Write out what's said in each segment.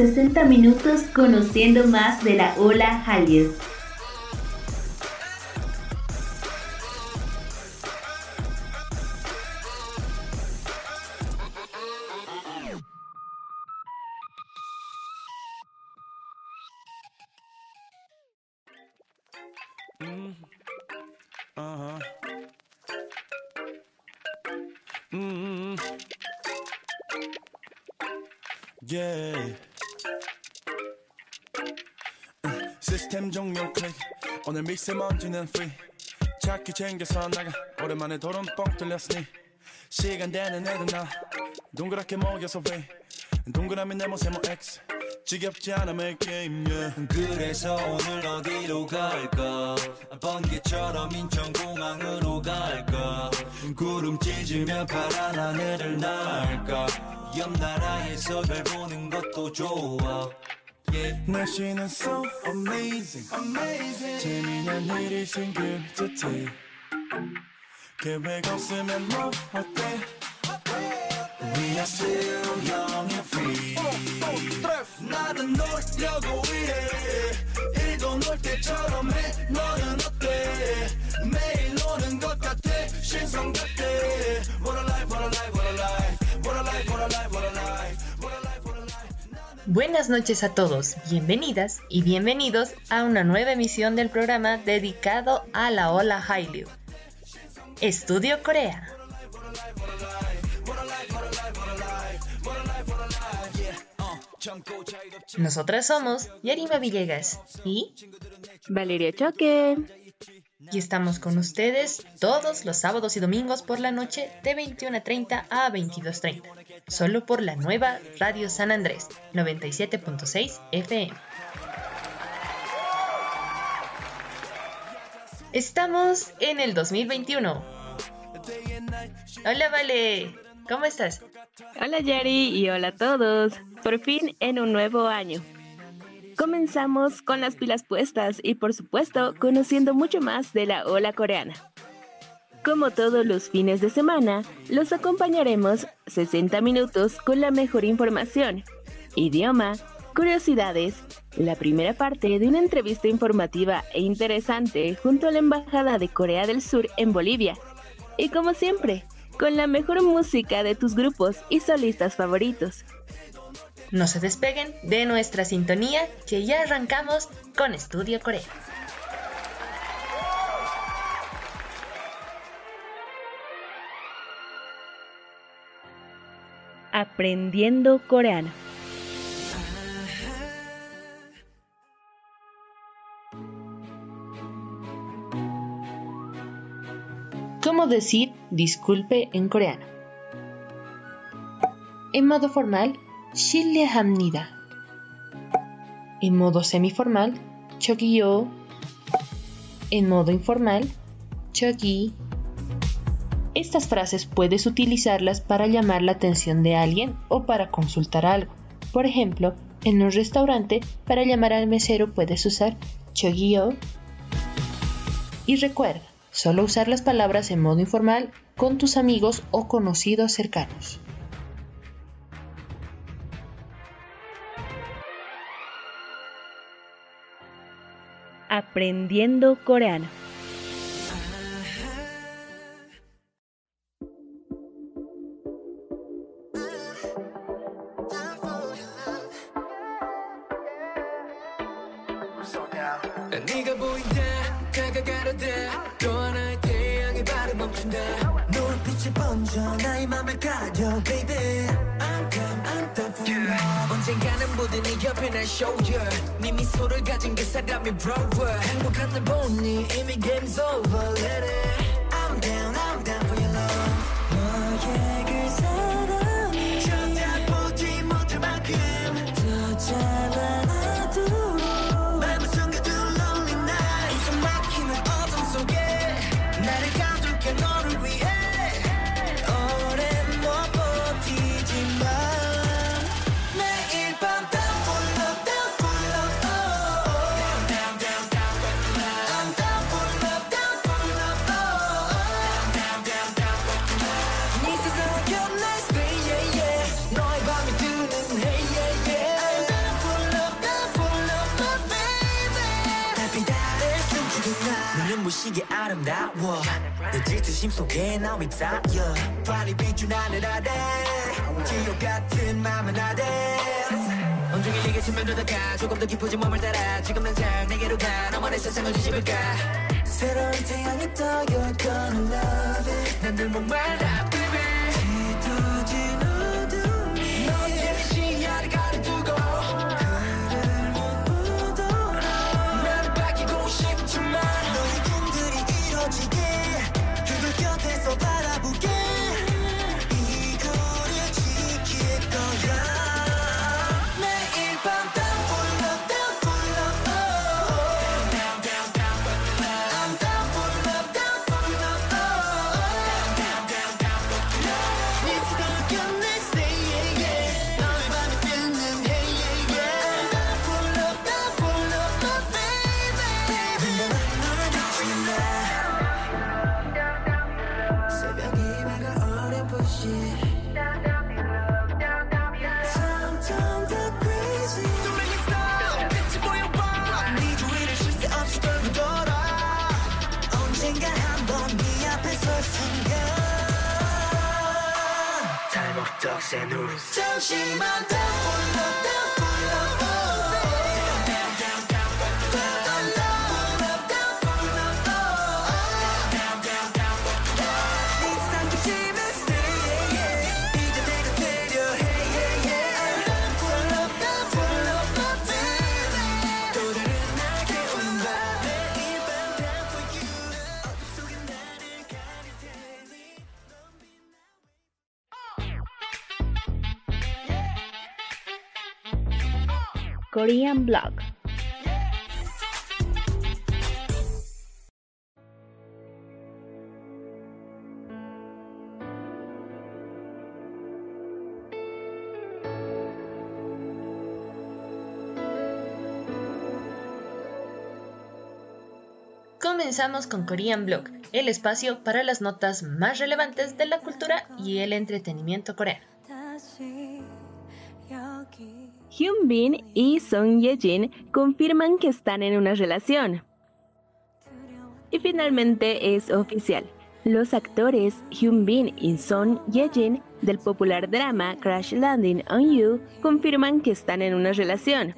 60 minutos conociendo más de la ola Hallyu. 오늘 미세먼지는 free. 차키 챙겨서 나가. 오랜만에 도론 뻥 뚫렸으니. 시간 되는 애들 나 동그랗게 모여서 왜 동그라미 네모 세모 X. 지겹지 make game yeah. 그래서 오늘 어디로 갈까? 번개처럼 인천공항으로 갈까? 구름 찢으며 파란 하늘을 날까? 옆 나라에서 별 보는 것도 좋아. 날씨는 so amazing, amazing. 재미난 일이 생길 듯해 계획 없으면 뭐 어때 We are still young and free 나는 놀려고 일해 일도 놀 때처럼 해 너는 어때 매일 노는 것 같아 신성 같아 Buenas noches a todos, bienvenidas y bienvenidos a una nueva emisión del programa dedicado a la ola Hallyu. Estudio Corea. Nosotras somos Yarima Villegas y Valeria Choque y estamos con ustedes todos los sábados y domingos por la noche de 21.30 a 22.30, solo por la nueva Radio San Andrés 97.6 FM. Estamos en el 2021. Hola Vale, ¿cómo estás? Hola Yari y hola a todos. Por fin en un nuevo año. Comenzamos con las pilas puestas y por supuesto conociendo mucho más de la ola coreana. Como todos los fines de semana, los acompañaremos 60 minutos con la mejor información, idioma, curiosidades, la primera parte de una entrevista informativa e interesante junto a la Embajada de Corea del Sur en Bolivia. Y como siempre, con la mejor música de tus grupos y solistas favoritos. No se despeguen de nuestra sintonía que ya arrancamos con Estudio Corea. Aprendiendo coreano. ¿Cómo decir disculpe en coreano? En modo formal, 실례합니다. En modo semiformal, 저기요. En modo informal, 저기. estas frases puedes utilizarlas para llamar la atención de alguien o para consultar algo. Por ejemplo, en un restaurante, para llamar al mesero puedes usar chogyo. Y recuerda, solo usar las palabras en modo informal con tus amigos o conocidos cercanos. Aprendiendo coreano. 모든 네 옆에 날 show you 네 미소를 가진 그 사람이 brower 행복한 날 보니 이미 game's over let it 내 질투심 속에 넌 휩싸여 발이 비춘 하늘 아래 지옥 같은 맘은 아래. 온종일 네게 스며들다가 조금 더 깊어진 몸을 따라. 지금 당장 내게로 가. 너만의 세상을 뒤집을까? 새로운 태양이 떠 You're gonna love it. 난늘 목말라 잠시만 더 불러도 Korean Blog. Comenzamos con Korean Blog, el espacio para las notas más relevantes de la cultura y el entretenimiento coreano. Hyun Bin y Song Ye-jin confirman que están en una relación. Y finalmente es oficial. Los actores Hyun Bin y Song Ye-jin del popular drama Crash Landing on You confirman que están en una relación.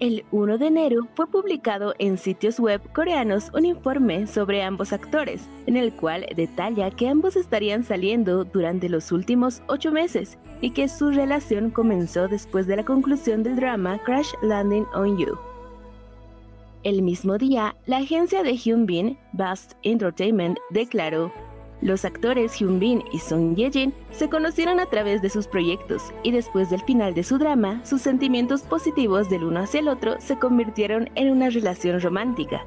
El 1 de enero fue publicado en sitios web coreanos un informe sobre ambos actores, en el cual detalla que ambos estarían saliendo durante los últimos ocho meses y que su relación comenzó después de la conclusión del drama Crash Landing on You. El mismo día, la agencia de Hyun Bin, Bast Entertainment, declaró los actores Hyun Bin y Song Ye-jin se conocieron a través de sus proyectos y después del final de su drama, sus sentimientos positivos del uno hacia el otro se convirtieron en una relación romántica.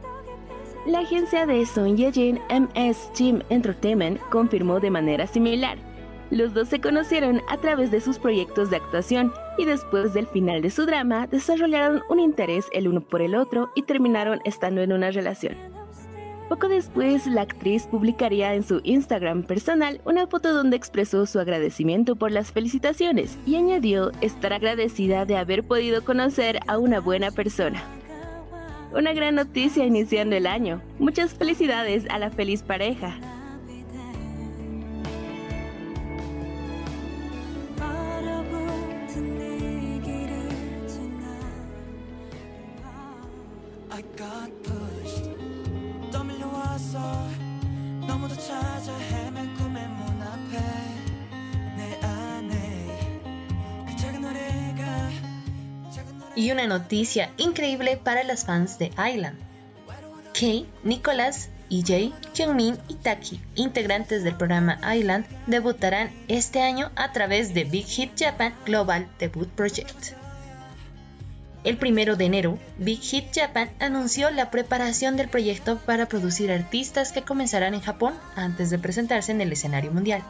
La agencia de Song Ye-jin MS Team Entertainment confirmó de manera similar. Los dos se conocieron a través de sus proyectos de actuación y después del final de su drama desarrollaron un interés el uno por el otro y terminaron estando en una relación. Poco después, la actriz publicaría en su Instagram personal una foto donde expresó su agradecimiento por las felicitaciones y añadió estar agradecida de haber podido conocer a una buena persona. Una gran noticia iniciando el año. Muchas felicidades a la feliz pareja. 너무도 찾아 헤맨 꿈의 문 앞에 내 안에 그 작은 노래가 작은 노래 Y una noticia increíble para las fans de Island. Kei, Nicholas, EJ, Kyungmin y Taki, integrantes del programa Island, debutarán este año a través de Big Hit Japan Global Debut Project. El primero de enero, Big Hit Japan anunció la preparación del proyecto para producir artistas que comenzarán en Japón antes de presentarse en el escenario mundial.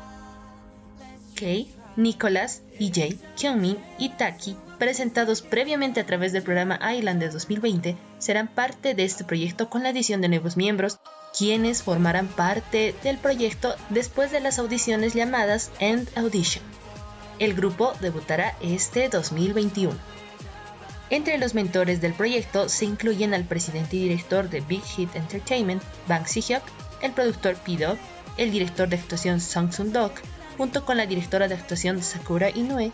Kei, Nicholas, EJ, Kyungmin y Taki, presentados previamente a través del programa Island de 2020, serán parte de este proyecto con la adición de nuevos miembros, quienes formarán parte del proyecto después de las audiciones llamadas End Audition. El grupo debutará este 2021. Entre los mentores del proyecto se incluyen al presidente y director de Big Hit Entertainment, Bang Si-hyuk, el productor P-Dog, el director de actuación Song Sun-dok, junto con la directora de actuación Sakura Inoue,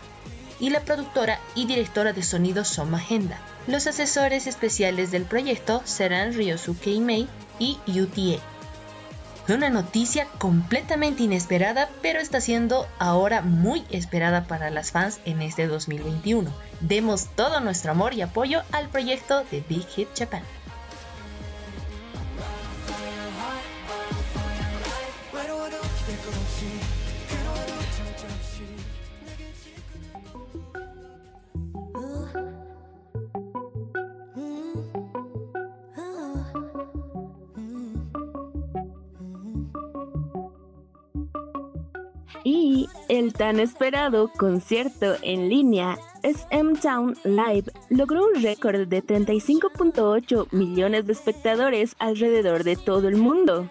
y la productora y directora de sonido Soma Henda. Los asesores especiales del proyecto serán Ryosuke Imei y UTA. Una noticia completamente inesperada, pero está siendo ahora muy esperada para las fans en este 2021. Demos todo nuestro amor y apoyo al proyecto de Big Hit Japan. Y el tan esperado concierto en línea SM Town Live logró un récord de 35.8 millones de espectadores alrededor de todo el mundo.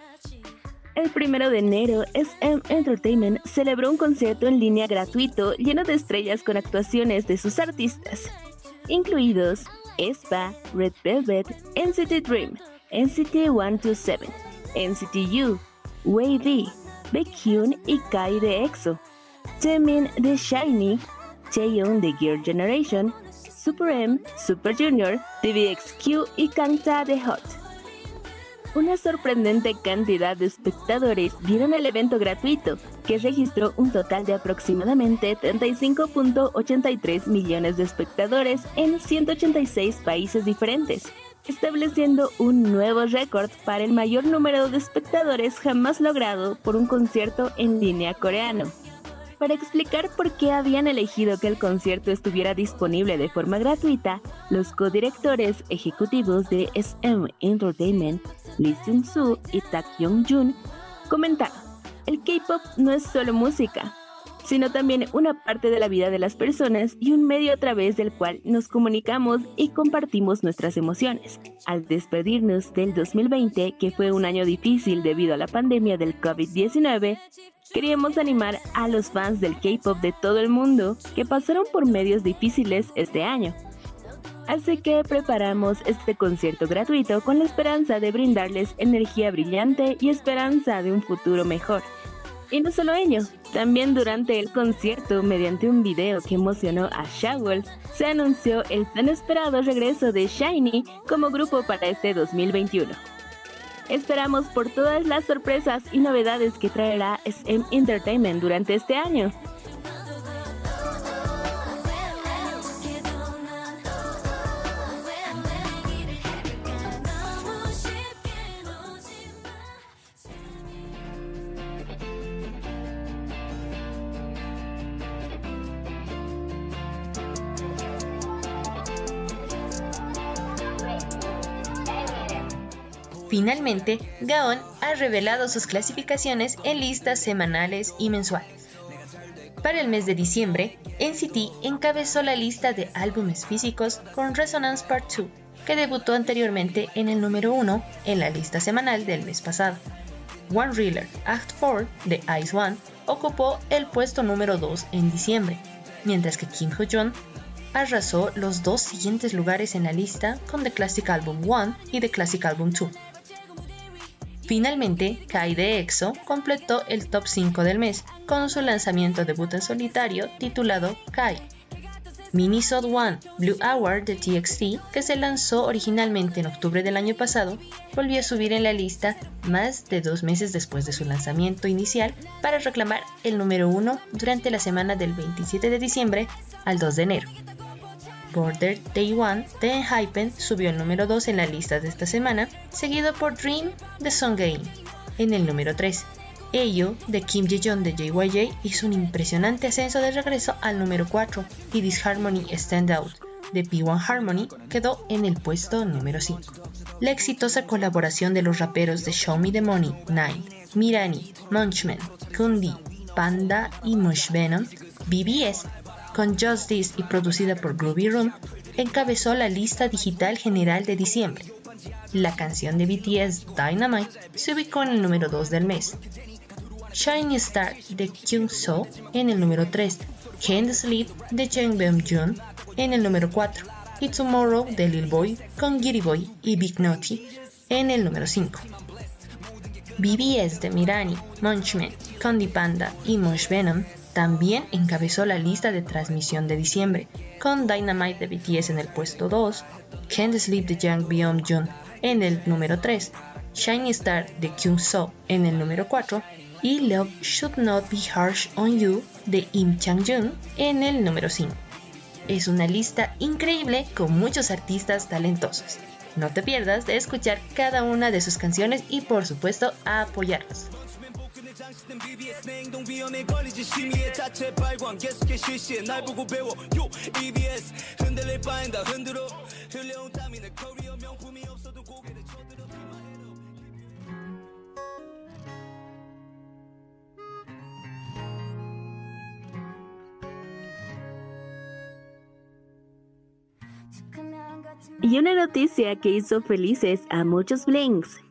El primero de enero, SM Entertainment celebró un concierto en línea gratuito lleno de estrellas con actuaciones de sus artistas, incluidos Espa, Red Velvet, NCT Dream, NCT 127, NCT U, Wavy, Baekhyun y Kai de EXO, Jimin de SHINee, Taeyeon de Gear Generation, Super M, Super Junior, TVXQ y Kangta de Hot. Una sorprendente cantidad de espectadores vieron el evento gratuito, que registró un total de aproximadamente 35.83 millones de espectadores en 186 países diferentes estableciendo un nuevo récord para el mayor número de espectadores jamás logrado por un concierto en línea coreano. Para explicar por qué habían elegido que el concierto estuviera disponible de forma gratuita, los codirectores ejecutivos de SM Entertainment, Lee Seung-soo y Tak Young-jun, comentaron, el K-pop no es solo música, sino también una parte de la vida de las personas y un medio a través del cual nos comunicamos y compartimos nuestras emociones. Al despedirnos del 2020, que fue un año difícil debido a la pandemia del COVID-19, queríamos animar a los fans del K-Pop de todo el mundo que pasaron por medios difíciles este año. Así que preparamos este concierto gratuito con la esperanza de brindarles energía brillante y esperanza de un futuro mejor. Y no solo ello, también durante el concierto, mediante un video que emocionó a Shawol, se anunció el tan esperado regreso de Shiny como grupo para este 2021. Esperamos por todas las sorpresas y novedades que traerá SM Entertainment durante este año. Finalmente, Gaon ha revelado sus clasificaciones en listas semanales y mensuales. Para el mes de diciembre, NCT encabezó la lista de álbumes físicos con Resonance Part 2, que debutó anteriormente en el número 1 en la lista semanal del mes pasado. One Reeler Act 4 de Ice One ocupó el puesto número 2 en diciembre, mientras que Kim Ho-jung arrasó los dos siguientes lugares en la lista con The Classic Album 1 y The Classic Album 2. Finalmente, Kai de EXO completó el top 5 del mes con su lanzamiento debut en solitario titulado Kai. Minisode One Blue Hour de TXT, que se lanzó originalmente en octubre del año pasado, volvió a subir en la lista más de dos meses después de su lanzamiento inicial para reclamar el número 1 durante la semana del 27 de diciembre al 2 de enero. Border Day One de Enhypen subió el número 2 en la lista de esta semana, seguido por Dream de Song Game en el número 3. Ello de Kim Jae-yeon de JYJ hizo un impresionante ascenso de regreso al número 4 y Disharmony Stand Out de P1 Harmony quedó en el puesto número 5. La exitosa colaboración de los raperos de Show Me the Money, Nine, Mirani, Munchman, Kundi, Panda y Mush Venom, BBS con Just This y producida por Groovy Room, encabezó la lista digital general de diciembre. La canción de BTS Dynamite se ubicó en el número 2 del mes. Shiny Star de Kyung So en el número 3. Can't Sleep de Beom Jun en el número 4. y Tomorrow de Lil Boy con Giddy Boy y Big Naughty en el número 5. BBS de Mirani, Munchman, Condi Panda y Mosh Venom también encabezó la lista de transmisión de diciembre, con Dynamite de BTS en el puesto 2, Can't Sleep de Young Byung Jun en el número 3, Shiny Star de Kyung So en el número 4 y Love Should Not Be Harsh on You de Im Chang Jun en el número 5. Es una lista increíble con muchos artistas talentosos. No te pierdas de escuchar cada una de sus canciones y por supuesto a apoyarlos. 장식된 BBS 내 행동 위험에 걸리지 심의의 자체 발광 계속해 실시해 날 보고 배워 요 EBS 흔들릴 바엔 다 흔들어 흘려온 땀이 내 커리어 명품이 없어도 고개를 쳐들어 Y una noticia que hizo felices a muchos Blinks.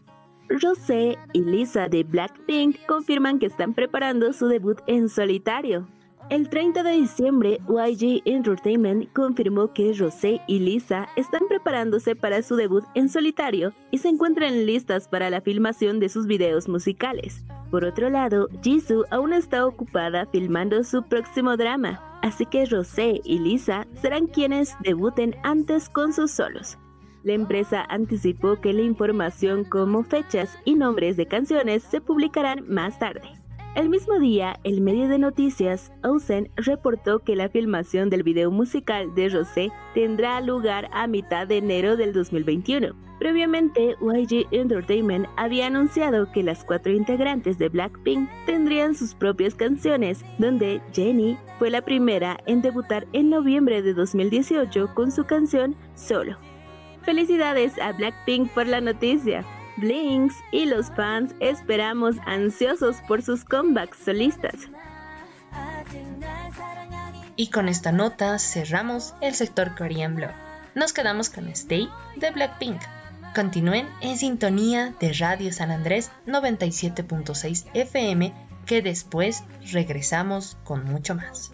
Rosé y Lisa de Blackpink confirman que están preparando su debut en solitario. El 30 de diciembre, YG Entertainment confirmó que Rosé y Lisa están preparándose para su debut en solitario y se encuentran listas para la filmación de sus videos musicales. Por otro lado, Jisoo aún está ocupada filmando su próximo drama, así que Rosé y Lisa serán quienes debuten antes con sus solos. La empresa anticipó que la información como fechas y nombres de canciones se publicarán más tarde. El mismo día, el medio de noticias Ausen reportó que la filmación del video musical de Rosé tendrá lugar a mitad de enero del 2021. Previamente, YG Entertainment había anunciado que las cuatro integrantes de Blackpink tendrían sus propias canciones, donde Jennie fue la primera en debutar en noviembre de 2018 con su canción Solo. Felicidades a Blackpink por la noticia. Blinks y los fans esperamos ansiosos por sus comebacks solistas. Y con esta nota cerramos el sector Korean Blog. Nos quedamos con Stay de Blackpink. Continúen en sintonía de Radio San Andrés 97.6 FM que después regresamos con mucho más.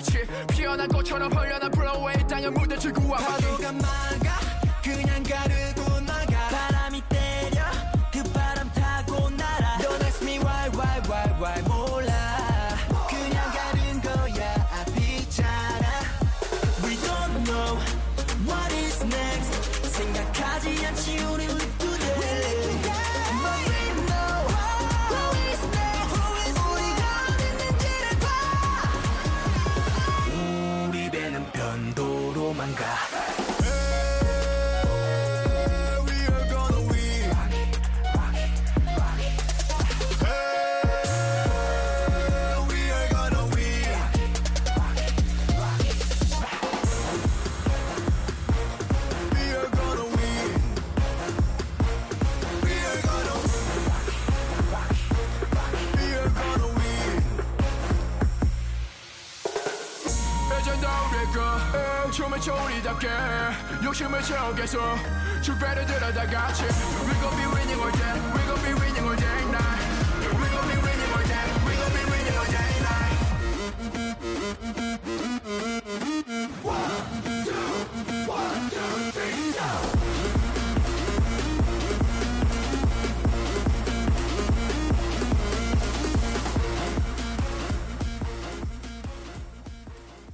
날아같이 피어난 꽃처럼 흘러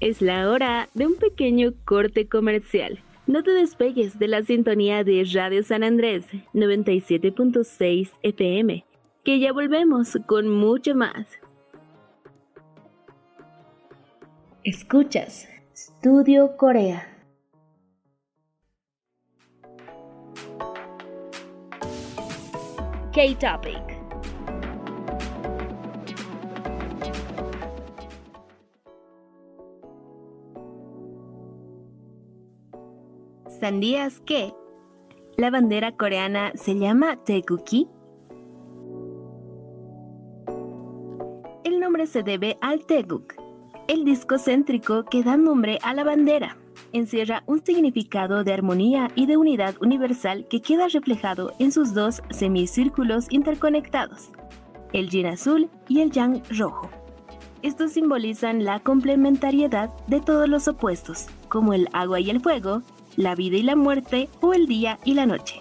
Es la hora de un pequeño corte comercial. No te despegues de la sintonía de Radio San Andrés 97.6 FM, que ya volvemos con mucho más. Escuchas Studio Corea. K-Topic. ¿Sabías que la bandera coreana se llama Taekuki? El nombre se debe al Taeguk, el disco céntrico que da nombre a la bandera. Encierra un significado de armonía y de unidad universal que queda reflejado en sus dos semicírculos interconectados, el yin azul y el yang rojo. Estos simbolizan la complementariedad de todos los opuestos, como el agua y el fuego, la vida y la muerte o el día y la noche.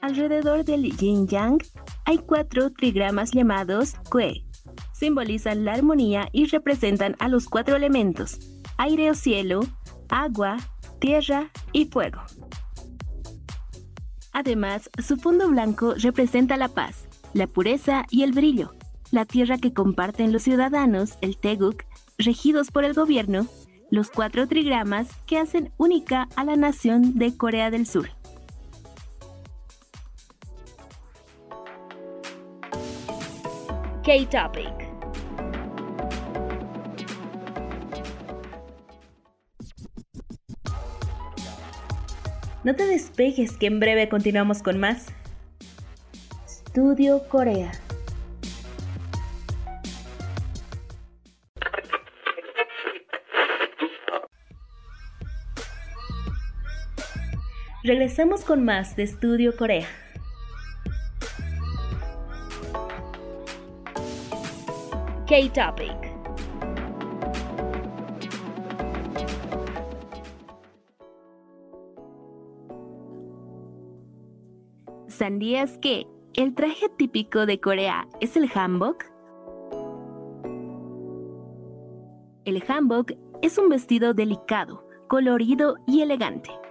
Alrededor del yin yang hay cuatro trigramas llamados kue. Simbolizan la armonía y representan a los cuatro elementos, aire o cielo, agua, tierra y fuego. Además, su fondo blanco representa la paz, la pureza y el brillo, la tierra que comparten los ciudadanos, el Teguk, regidos por el gobierno, los cuatro trigramas que hacen única a la nación de Corea del Sur. K-Topic. No te despejes que en breve continuamos con más. Studio Corea. Regresamos con más de Studio Corea. K-Topic. ¿Sabías que el traje típico de Corea es el hanbok? El hanbok es un vestido delicado, colorido y elegante.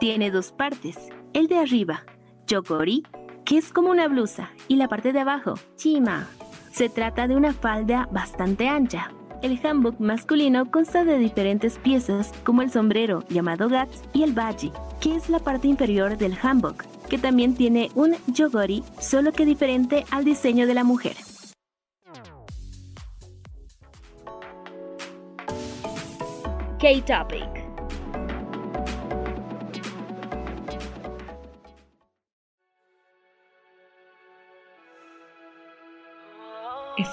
Tiene dos partes, el de arriba, yogori, que es como una blusa, y la parte de abajo, chima. Se trata de una falda bastante ancha. El hanbok masculino consta de diferentes piezas como el sombrero llamado gats y el baji, que es la parte inferior del hanbok, que también tiene un yogori, solo que diferente al diseño de la mujer. K-Topic.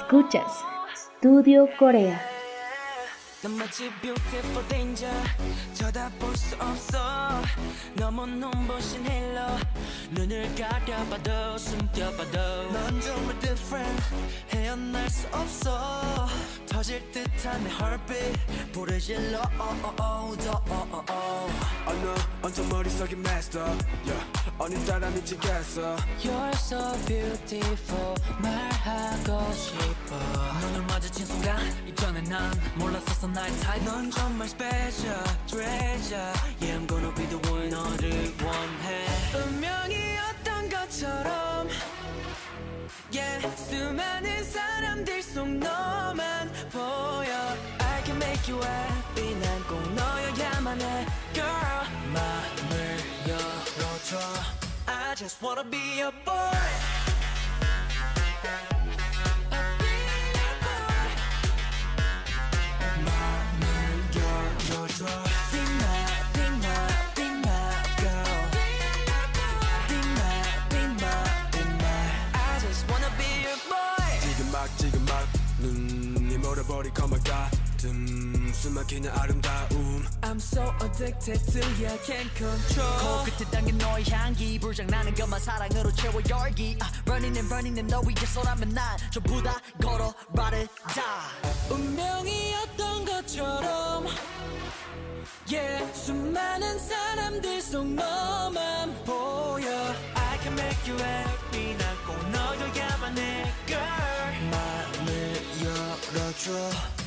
Escuchas Studio Corea. 넌 마치 beautiful danger. 쳐다볼 수 없어. 너무 눈부신 헬로. 눈을 가려봐도 숨겨봐도. 넌 정말 different. 헤어날 수 없어. 터질 듯한 내 heartbeat. 불을 질러. oh, oh, oh, 더 oh, oh, oh. 어느 언제 머릿속이 messed up. Yeah. 오늘따라 미치겠어. You're so beautiful. 말하고 싶어. 눈을 마주친 순간 이전에 난 몰랐었어 나의 type 넌 정말 special treasure Yeah I'm gonna be the one 너를 원해 운명이었던 것처럼 Yeah 수많은 사람들 속 너만 보여 I can make you happy 난 꼭 너여야만 해 Girl 마음을 열어줘 I just wanna be your boy 같은 숨막히는 아름다움 I'm so addicted to you, I can't control 코끝에 당긴 너의 향기 불장나는 것만 사랑으로 채워 열기 아, Running and running 내너 위에 서라면 난 전부 다 걸어 ride it die 운명이었던 것처럼 Yeah 수많은 사람들 속 너만 보여 I can make you happy 난꼭 너여야만 해 girl 맘을 열어줘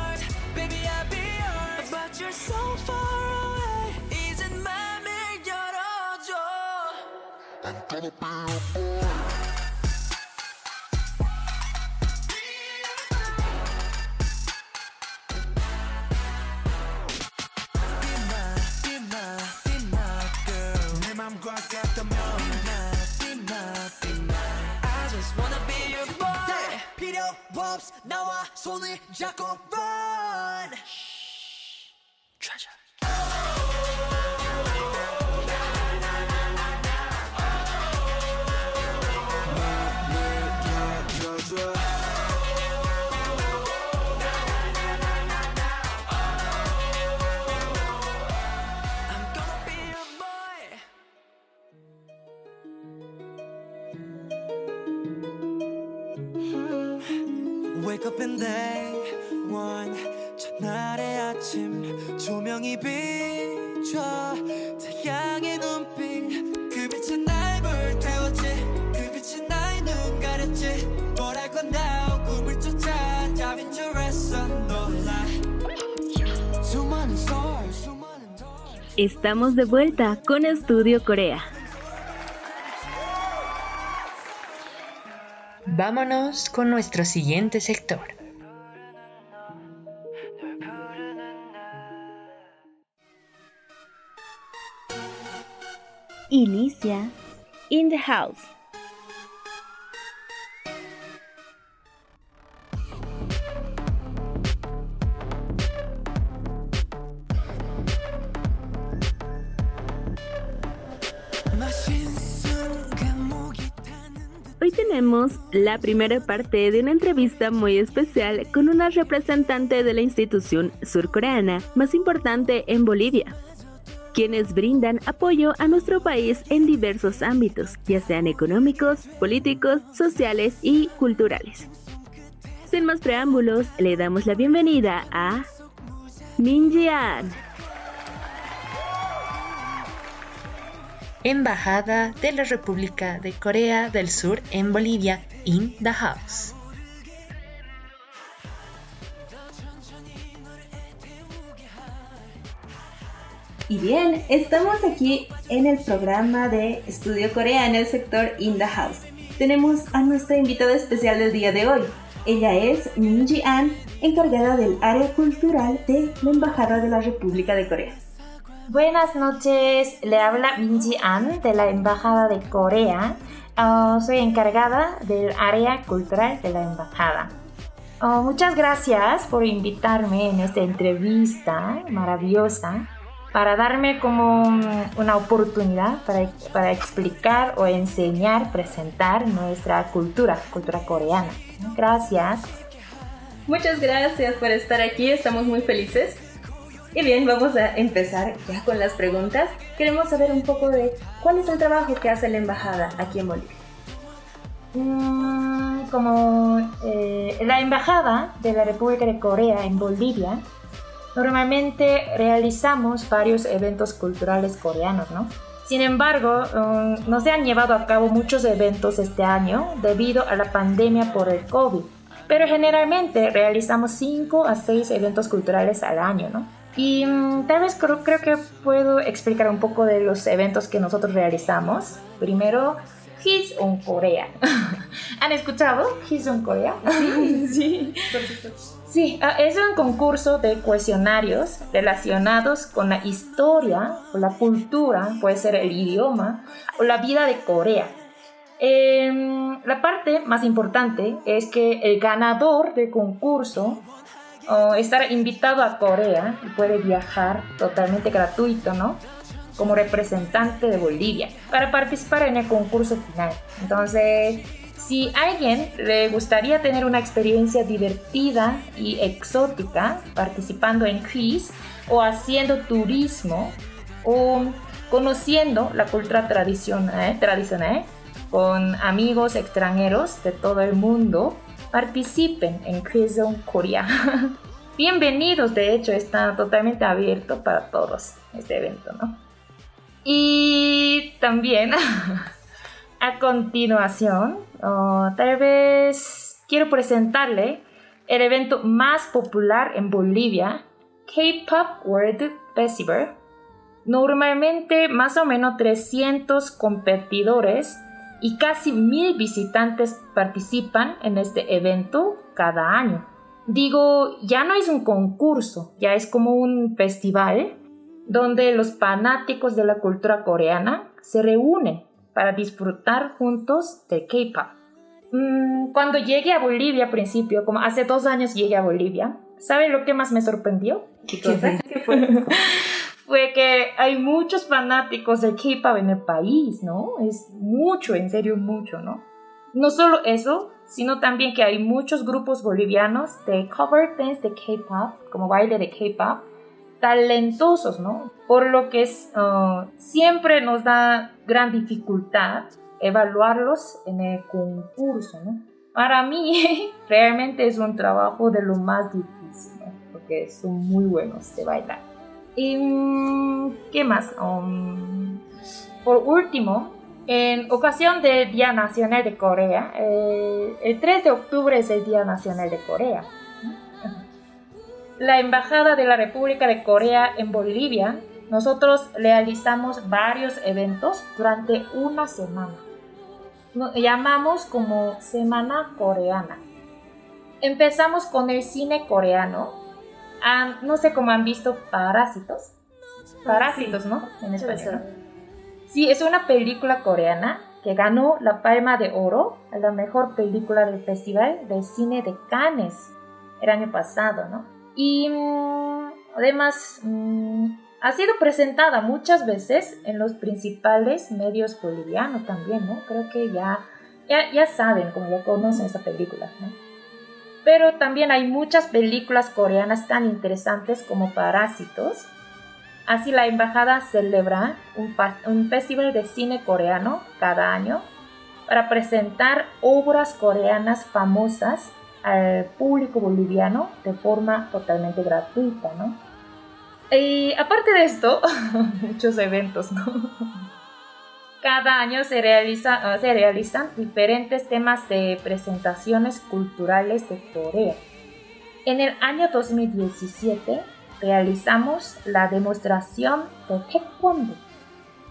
you're so far away 이젠 맘을 열어줘 Be my, be my, be my girl 내 맘과 같다면 Be my, be my, be my I just wanna be your boy 필요 없어 나와 손을 잡고 Estamos de vuelta con Estudio Corea. Vámonos con nuestro siguiente sector. Inicia In the House. Tenemos la primera parte de una entrevista muy especial con una representante de la institución surcoreana más importante en Bolivia, quienes brindan apoyo a nuestro país en diversos ámbitos, ya sean económicos, políticos, sociales y culturales. Sin más preámbulos, le damos la bienvenida a Min Embajada de la República de Corea del Sur en Bolivia, in the house. Y bien, estamos aquí en el programa de Estudio Corea en el sector In the House. Tenemos a nuestra invitada especial del día de hoy. Ella es Min Ji-an, encargada del área cultural de la Embajada de la República de Corea. Buenas noches, le habla Minji An de la Embajada de Corea. Ah, soy encargada del área cultural de la Embajada. Ah, muchas gracias por invitarme en esta entrevista maravillosa para darme como mm, una oportunidad para, para explicar o enseñar, presentar nuestra cultura, cultura coreana. Gracias. Muchas gracias por estar aquí, estamos muy felices. Y bien, vamos a empezar ya con las preguntas. Queremos saber un poco de cuál es el trabajo que hace la embajada aquí en Bolivia. Mm, como eh, la Embajada de la República de Corea en Bolivia, normalmente realizamos varios eventos culturales coreanos, ¿no? Sin embargo, mm, no se han llevado a cabo muchos eventos este año debido a la pandemia por el COVID, pero generalmente realizamos 5 a 6 eventos culturales al año, ¿no? Y mm, tal vez creo, creo que puedo explicar un poco de los eventos que nosotros realizamos. Primero, He's on Corea. ¿Han escuchado He's on Corea? Sí, Sí, ah, es un concurso de cuestionarios relacionados con la historia o la cultura, puede ser el idioma o la vida de Corea. Em, la parte más importante es que el ganador del concurso o estará invitado a Corea y puede viajar totalmente gratuito, ¿no? Como representante de Bolivia para participar en el concurso final. Entonces, si a alguien le gustaría tener una experiencia divertida y exótica participando en quiz o haciendo turismo o conociendo la cultura tradicional, tradicional con amigos extranjeros de todo el mundo, participen en Zone Korea. Bienvenidos, de hecho, está totalmente abierto para todos este evento, ¿no? Y también, a continuación, tal vez quiero presentarle el evento más popular en Bolivia, K-Pop World Festival. Normalmente más o menos 300 competidores y casi mil visitantes participan en este evento cada año. Digo, ya no es un concurso, ya es como un festival donde los fanáticos de la cultura coreana se reúnen para disfrutar juntos de K-pop. Mm, cuando llegué a Bolivia al principio, como hace dos años llegué a Bolivia, ¿sabe lo que más me sorprendió? ¿Qué, ¿Qué fue? fue que hay muchos fanáticos del K-pop en el país, ¿no? Es mucho, en serio mucho, ¿no? No solo eso, sino también que hay muchos grupos bolivianos de cover dance de K-pop, como baile de K-pop, talentosos, ¿no? Por lo que es, uh, siempre nos da gran dificultad evaluarlos en el concurso, ¿no? Para mí, realmente es un trabajo de lo más difícil, ¿no? Porque son muy buenos de bailar. ¿Y mm, qué más? Um, por último, en ocasión del Día Nacional de Corea, eh, el 3 de octubre es el Día Nacional de Corea. La Embajada de la República de Corea en Bolivia, nosotros realizamos varios eventos durante una semana. Llamamos como Semana Coreana. Empezamos con el cine coreano, no sé cómo han visto Parásitos. Parásitos, ¿no? En español. Sí, es una película coreana que ganó la Palma de Oro a la mejor película del Festival de Cine de Cannes el año pasado, ¿no? Y mm, además mm, ha sido presentada muchas veces en los principales medios bolivianos también, ¿no? Creo que ya, ya, ya saben, como ya conocen esta película, ¿no? Pero también hay muchas películas coreanas tan interesantes como Parásitos. Así la embajada celebra un, festival de cine coreano cada año para presentar obras coreanas famosas al público boliviano de forma totalmente gratuita, ¿no? Y aparte de esto, muchos eventos, ¿no? Cada año ah, se realizan diferentes temas de presentaciones culturales de Corea. En el año 2017 realizamos la demostración de Taekwondo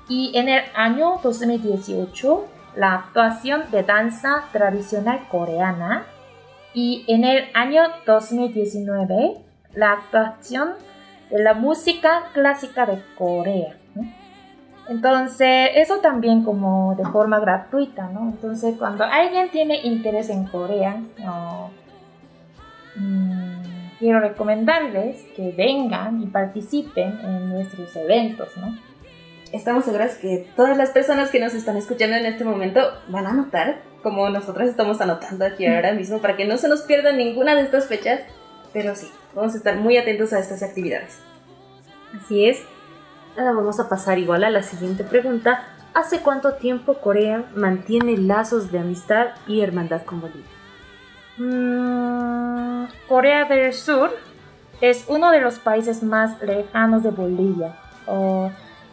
y en el año 2018 la actuación de danza tradicional coreana y en el año 2019 la actuación de la música clásica de Corea. Entonces, eso también como de forma gratuita, ¿no? Entonces, cuando alguien tiene interés en Corea, mm, quiero recomendarles que vengan y participen en nuestros eventos, ¿no? Estamos seguras que todas las personas que nos están escuchando en este momento van a anotar, como nosotras estamos anotando aquí ahora mismo, para que no se nos pierda ninguna de estas fechas, pero sí, vamos a estar muy atentos a estas actividades. Así es. Ahora vamos a pasar igual a la siguiente pregunta. ¿Hace cuánto tiempo Corea mantiene lazos de amistad y hermandad con Bolivia? Mm, Corea del Sur es uno de los países más lejanos de Bolivia.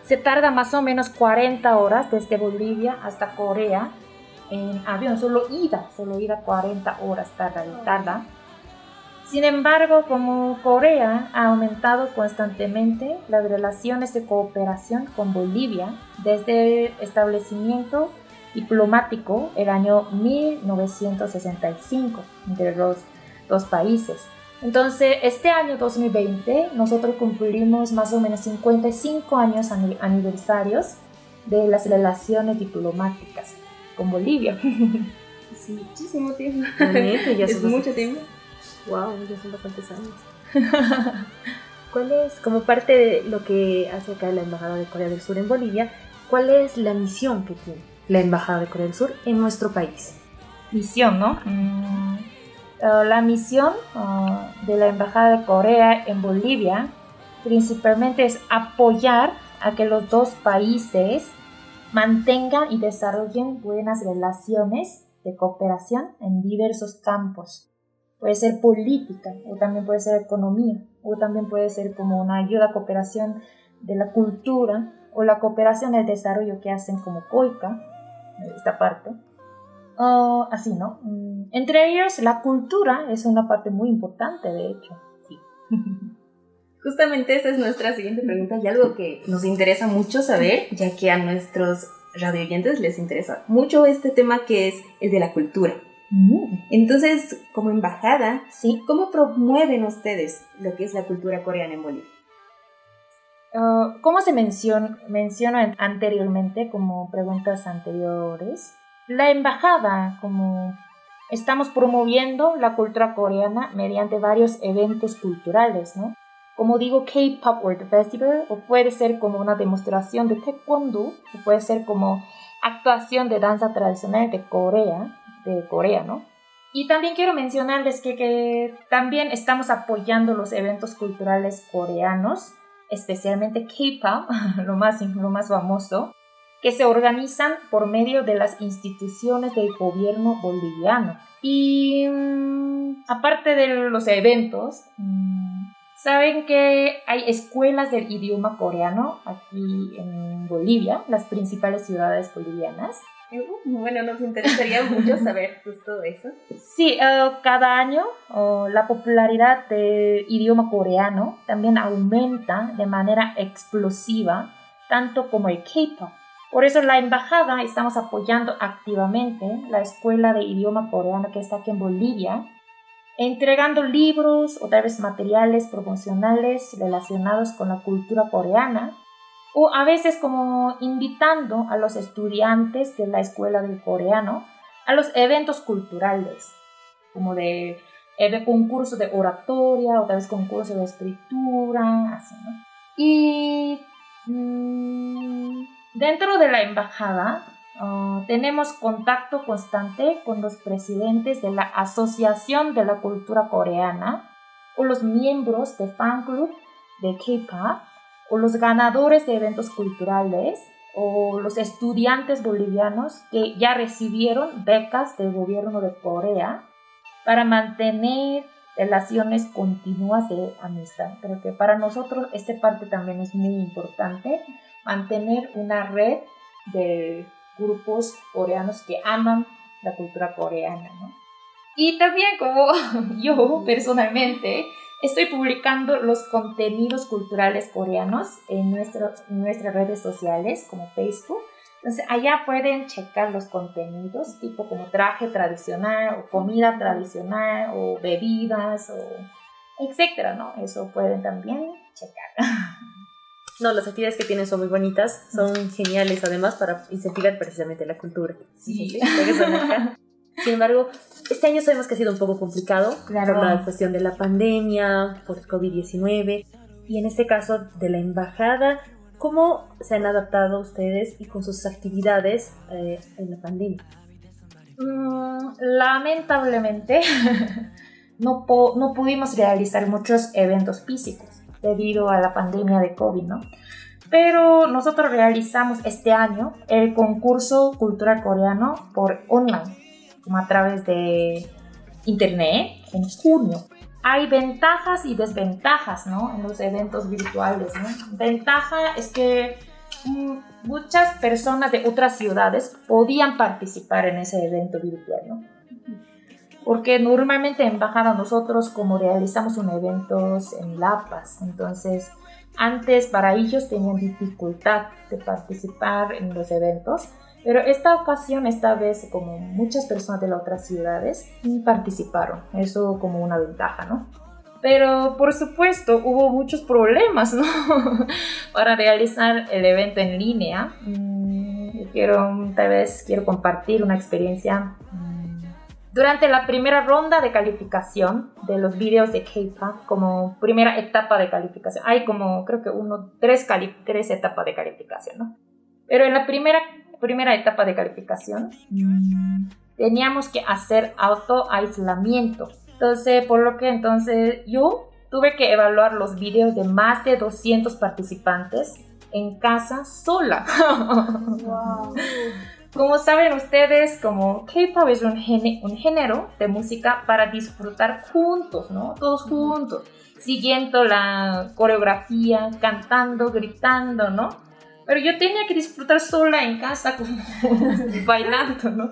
se tarda más o menos 40 horas desde Bolivia hasta Corea en avión, solo ida, solo ida 40 horas tarda, tarda. Sin embargo, como Corea ha aumentado constantemente las relaciones de cooperación con Bolivia desde el establecimiento diplomático el año 1965 entre los dos países. Entonces, este año 2020 nosotros cumplimos más o menos 55 años aniversarios de las relaciones diplomáticas con Bolivia. Sí, muchísimo tiempo. ya es mucho tiempo. Wow, ya son bastantes años. ¿Cuál es, como parte de lo que hace acá la Embajada de Corea del Sur en Bolivia, cuál es la misión que tiene la Embajada de Corea del Sur en nuestro país? Misión, ¿no? Mm, eh, la misión eh, de la Embajada de Corea en Bolivia principalmente es apoyar a que los dos países mantengan y desarrollen buenas relaciones de cooperación en diversos campos. Puede ser política o también puede ser economía o también puede ser como una ayuda cooperación de la cultura o la cooperación del desarrollo que hacen como COICA, esta parte. o así, ¿no? Mm, entre ellos, la cultura es una parte muy importante, de hecho. Sí. Justamente esa es nuestra siguiente pregunta y algo que nos interesa mucho saber, ya que a nuestros radioyentes les interesa mucho este tema que es el de la cultura. Mm. Entonces, como embajada, ¿Sí? ¿cómo promueven ustedes lo que es la cultura coreana en Bolivia? Uh, como se mencionó, mencionó anteriormente, como preguntas anteriores, la embajada, como estamos promoviendo la cultura coreana mediante varios eventos culturales, ¿no? Como digo, K-Pop World Festival, o puede ser como una demostración de taekwondo, o puede ser como actuación de danza tradicional de Corea, de Corea, ¿no? Y también quiero mencionarles que, que también estamos apoyando los eventos culturales coreanos, especialmente K-Pop, lo más, lo más famoso, que se organizan por medio de las instituciones del gobierno boliviano. Y mm, aparte de los eventos, mm, Saben que hay escuelas del idioma coreano aquí en Bolivia, las principales ciudades bolivianas. Bueno, nos interesaría mucho saber justo eso. Sí, eh, cada año la popularidad del idioma coreano también aumenta de manera explosiva, tanto como el K-pop. Por eso la embajada estamos apoyando activamente la escuela de idioma coreano que está aquí en Bolivia entregando libros o tal vez materiales promocionales relacionados con la cultura coreana, o a veces como invitando a los estudiantes de la escuela del coreano a los eventos culturales, como de, de concurso de oratoria o tal vez concurso de escritura, así. Y mm, dentro de la embajada Ah, tenemos contacto constante con los presidentes de la Asociación de la Cultura Coreana o los miembros de fan club de K-pop o los ganadores de eventos culturales o los estudiantes bolivianos que ya recibieron becas del gobierno de Corea para mantener relaciones continuas de amistad. Creo que para nosotros esta parte también es muy importante, mantener una red de grupos coreanos que aman la cultura coreana, ¿no? Y también como yo personalmente estoy publicando los contenidos culturales coreanos en, nuestras redes sociales como Facebook. Entonces allá pueden checar los contenidos tipo como traje tradicional o comida tradicional o bebidas o etcétera, ¿no? Eso pueden también checar. No, las actividades que tienen son muy bonitas, son geniales además para incentivar precisamente la cultura. Sí. Sin embargo, este año sabemos que ha sido un poco complicado claro. por la cuestión de la pandemia, por el COVID-19 y en este caso de la embajada. ¿Cómo se han adaptado ustedes y con sus actividades eh, en la pandemia? Mm, lamentablemente no, no pudimos realizar muchos eventos físicos debido a la pandemia de COVID, ¿no? Pero nosotros realizamos este año el concurso Cultura Coreano por online, a través de internet, en junio. Hay ventajas y desventajas, ¿no? En los eventos virtuales, ¿no? Ventaja es que mm, muchas personas de otras ciudades podían participar en ese evento virtual, ¿no? porque normalmente en Embajada nosotros como realizamos un eventos en La Paz, entonces antes para ellos tenían dificultad de participar en los eventos, pero esta ocasión, esta vez, como muchas personas de las otras ciudades participaron, eso como una ventaja, ¿no? Pero por supuesto hubo muchos problemas ¿no? para realizar el evento en línea. Mm, quiero, tal vez quiero compartir una experiencia. Mm, durante la primera ronda de calificación de los videos de K-pop, como primera etapa de calificación, hay como creo que uno, tres, tres etapas de calificación, ¿no? Pero en la primera, primera etapa de calificación mm, teníamos que hacer auto aislamiento entonces, por lo que entonces yo tuve que evaluar los videos de más de 200 participantes en casa sola. Como saben ustedes, como K-pop es un, un, género de música para disfrutar juntos, ¿no? Todos juntos, siguiendo la coreografía, cantando, gritando, ¿no? Pero yo tenía que disfrutar sola en casa, como bailando, ¿no?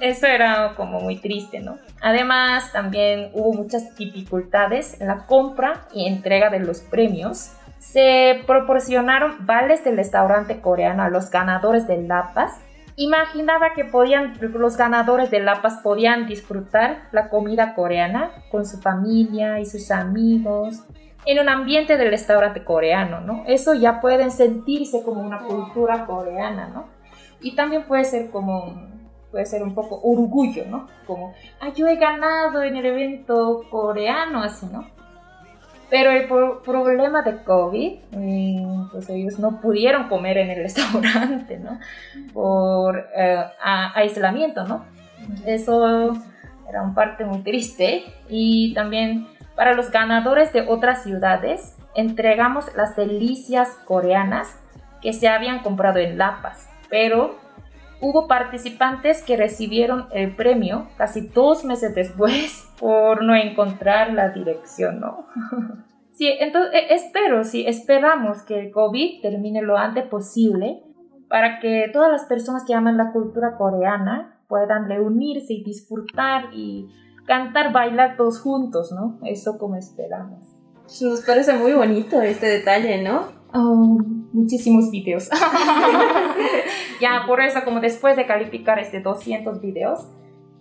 Eso era como muy triste, ¿no? Además, también hubo muchas dificultades en la compra y entrega de los premios. Se proporcionaron vales del restaurante coreano a los ganadores de Lapas. Imaginaba que podían, los ganadores de Lapas podían disfrutar la comida coreana con su familia y sus amigos en un ambiente del restaurante coreano, ¿no? Eso ya pueden sentirse como una cultura coreana, ¿no? Y también puede ser como puede ser un poco orgullo, ¿no? Como, ah, yo he ganado en el evento coreano, así, ¿no? Pero el problema de COVID, eh, pues ellos no pudieron comer en el restaurante, ¿no? Por eh, aislamiento, ¿no? Eso era un parte muy triste. Y también para los ganadores de otras ciudades, entregamos las delicias coreanas que se habían comprado en La Paz, pero hubo participantes que recibieron el premio casi dos meses después por no encontrar la dirección, ¿no? sí, entonces e, espero, sí, esperamos que el COVID termine lo antes posible para que todas las personas que aman la cultura coreana puedan reunirse y disfrutar y cantar, bailar todos juntos, ¿no? Eso como esperamos. Nos parece muy bonito este detalle, ¿no? Oh, muchísimos videos. ya por eso, como después de calificar este 200 videos,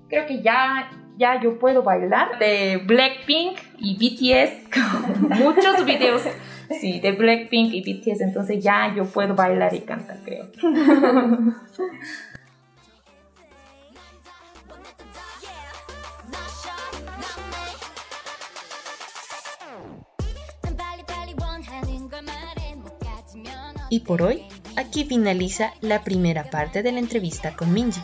creo que ya, ya yo puedo bailar de Blackpink y BTS. Muchos videos, sí, de Blackpink y BTS. Entonces ya yo puedo bailar y cantar, creo. Y por hoy, aquí finaliza la primera parte de la entrevista con Minji.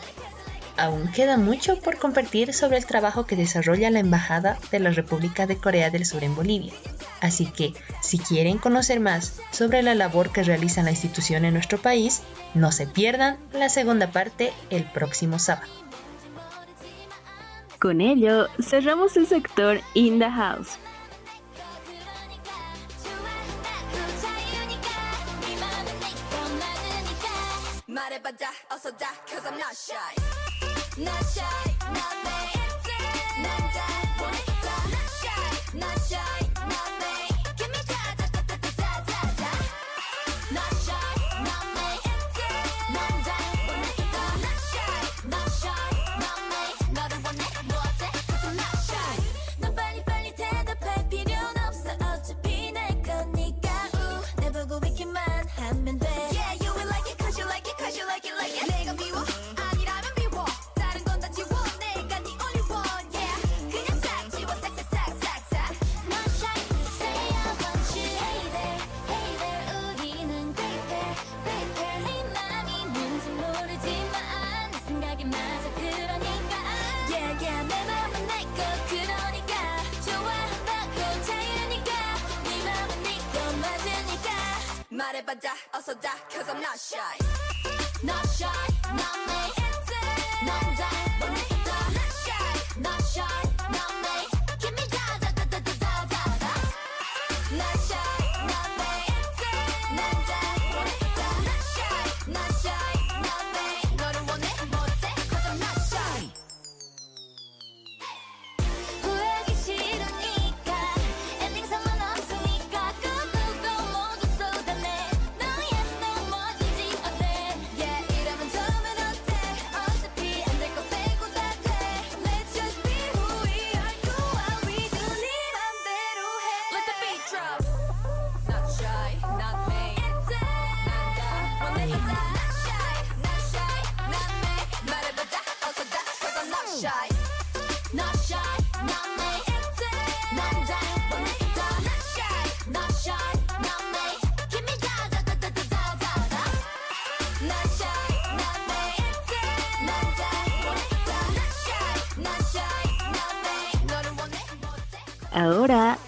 Aún queda mucho por compartir sobre el trabajo que desarrolla la Embajada de la República de Corea del Sur en Bolivia. Así que, si quieren conocer más sobre la labor que realiza la institución en nuestro país, no se pierdan la segunda parte el próximo sábado. Con ello, cerramos el sector In the House 말해봐자 어서 다 cause I'm not shy not shy not me shy.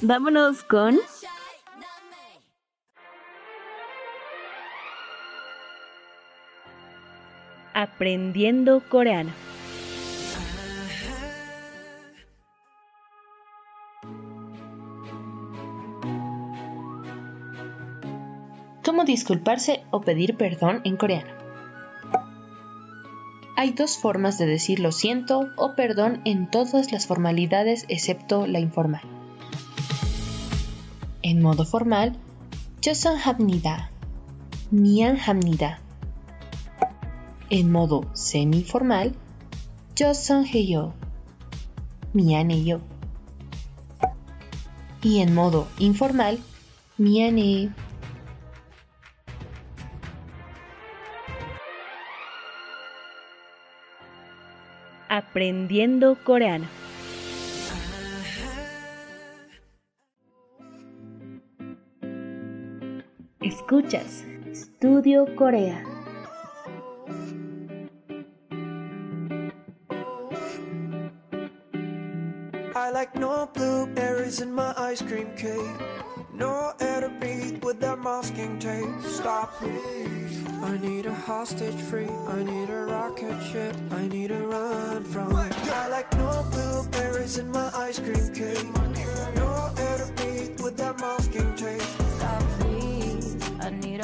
Vámonos con Aprendiendo Coreano. ¿Cómo disculparse o pedir perdón en coreano? Hay dos formas de decir lo siento o perdón en todas las formalidades excepto la informal. En modo formal, Joseon-habnida, Mian Hamnida. En modo semiformal, Joseon-heyo, Mian-heyo. Y en modo informal, mian. Aprendiendo coreano. Escuchas Estudio Corea. I like no blueberries in my ice cream cake. No air to breathe with that masking tape. Stop, please. I need a hostage free. I need a rocket ship. I need to run from. I like no blueberries in my ice cream cake. No air to breathe with that masking tape.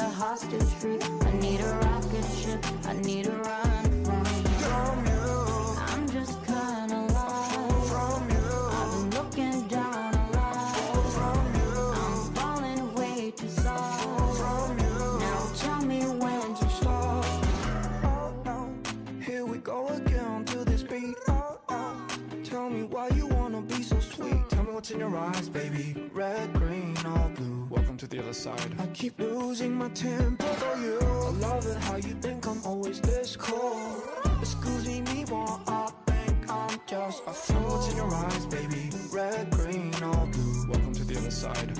A hostage free. I need a rocket ship. I need to run from. From you, I'm just kinda lost. from you, I've been looking down a lot. from you, I'm falling way too soft. from you. Now tell me when to stop. Oh, oh, here we go again to this beat. Oh, oh, tell me why you wanna be so sweet. Tell me what's in your eyes, baby. Red, green, the other side. I keep losing my temper for you. I love it how you think I'm always this cold. Excusing me while I think I'm just a fool. What's in your eyes, baby? Red, green, all blue. Welcome to the other side.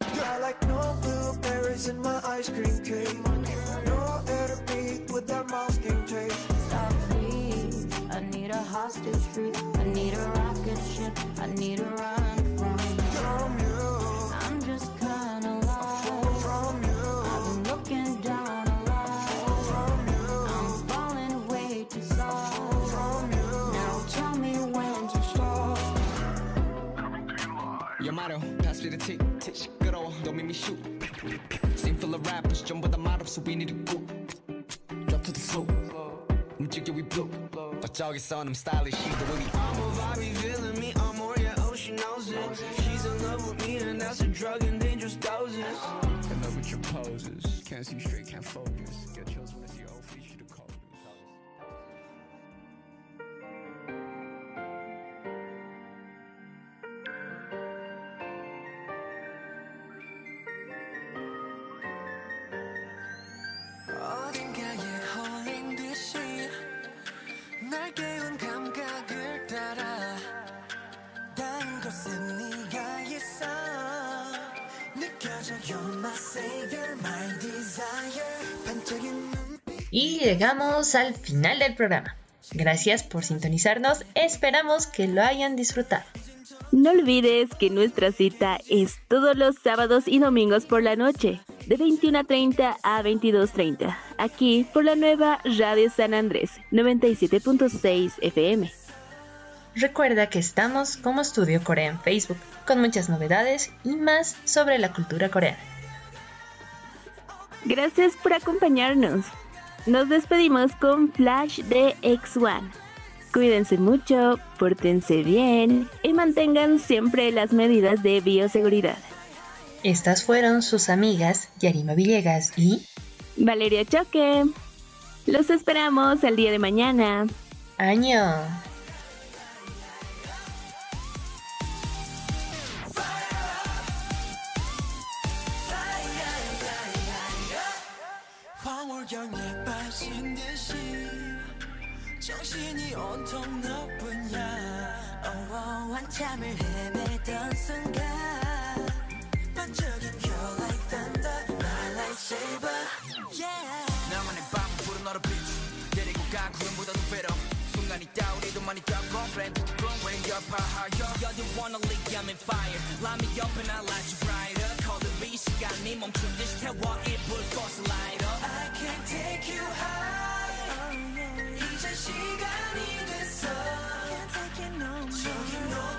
I like no blueberries in my ice cream cake. No air to breathe with that masking tape. Stop, please. I need a hostage free. I need a rocket ship. I need to run 연마려 pass me the tick tick 시끄러워 don't make me shoot Scene full of rappers 전부 다 말없어 we need to go Drop to the floor 움직여 we blow 어쩌겠어 I'm stylish she the way we I'm a vibe, he feeling me. I'm more, yeah, oh, she knows it. She's in love with me, and that's a drug and dangerous doses. In love with your poses. Can't see straight, can't focus. Y llegamos al final del programa. Gracias por sintonizarnos, esperamos que lo hayan disfrutado. No olvides que nuestra cita es todos los sábados y domingos por la noche, de 21.30 a 22.30, aquí por la nueva Radio San Andrés 97.6 FM. Recuerda que estamos como Estudio Corea en Facebook, con muchas novedades y más sobre la cultura coreana. Gracias por acompañarnos. Nos despedimos con Flash de X1. Cuídense mucho, pórtense bien y mantengan siempre las medidas de bioseguridad. Estas fueron sus amigas Yarima Villegas y Valeria Choque. Los esperamos el día de mañana. Año. 온통 너뿐이야 oh, oh, 한참을 헤매던 순간 반짝인 You're like thunder my lightsaber yeah 나만의 밤 부른 너를 빛 데리고 가 구름보다 두 배로 순간 있다 우리도 많이 더 confident Blown when you're higher You're the one only I'm in fire Light me up and I light you brighter Cold the beat 시간이 멈춘 듯이 태워 이 불꽃을 light 저기 높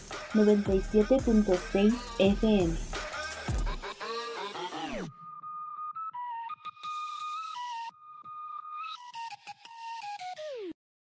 97.6 FM.